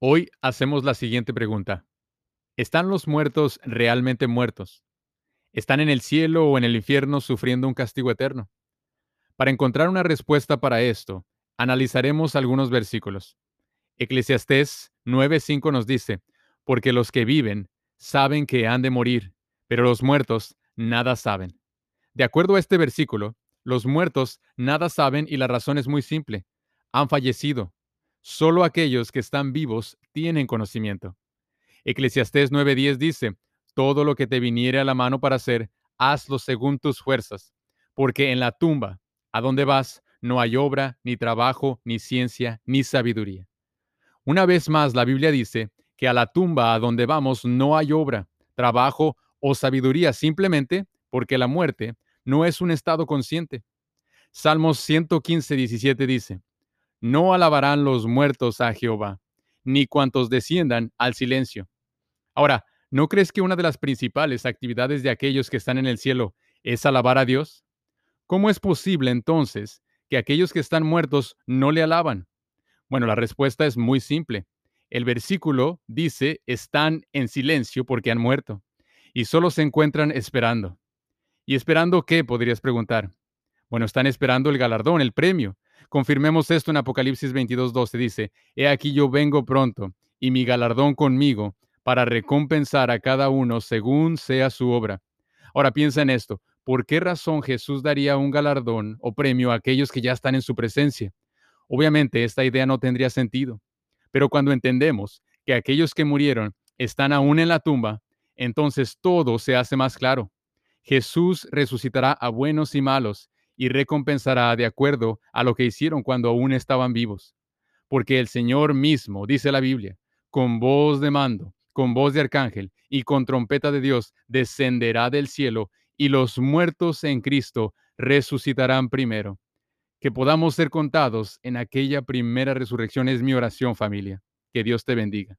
Hoy hacemos la siguiente pregunta. ¿Están los muertos realmente muertos? ¿Están en el cielo o en el infierno sufriendo un castigo eterno? Para encontrar una respuesta para esto, analizaremos algunos versículos. Eclesiastés 9:5 nos dice, porque los que viven saben que han de morir, pero los muertos nada saben. De acuerdo a este versículo, los muertos nada saben y la razón es muy simple. Han fallecido. Solo aquellos que están vivos tienen conocimiento. Eclesiastés 9:10 dice, todo lo que te viniere a la mano para hacer, hazlo según tus fuerzas, porque en la tumba, a donde vas, no hay obra, ni trabajo, ni ciencia, ni sabiduría. Una vez más, la Biblia dice que a la tumba a donde vamos no hay obra, trabajo o sabiduría, simplemente porque la muerte no es un estado consciente. Salmos 115, 17 dice, No alabarán los muertos a Jehová, ni cuantos desciendan al silencio. Ahora, ¿no crees que una de las principales actividades de aquellos que están en el cielo es alabar a Dios? ¿Cómo es posible entonces que aquellos que están muertos no le alaban? Bueno, la respuesta es muy simple. El versículo dice, están en silencio porque han muerto y solo se encuentran esperando. ¿Y esperando qué? Podrías preguntar. Bueno, están esperando el galardón, el premio. Confirmemos esto en Apocalipsis 22:12. Dice, He aquí yo vengo pronto, y mi galardón conmigo, para recompensar a cada uno según sea su obra. Ahora piensa en esto. ¿Por qué razón Jesús daría un galardón o premio a aquellos que ya están en su presencia? Obviamente esta idea no tendría sentido. Pero cuando entendemos que aquellos que murieron están aún en la tumba, entonces todo se hace más claro. Jesús resucitará a buenos y malos y recompensará de acuerdo a lo que hicieron cuando aún estaban vivos. Porque el Señor mismo, dice la Biblia, con voz de mando, con voz de arcángel y con trompeta de Dios, descenderá del cielo y los muertos en Cristo resucitarán primero. Que podamos ser contados en aquella primera resurrección es mi oración familia. Que Dios te bendiga.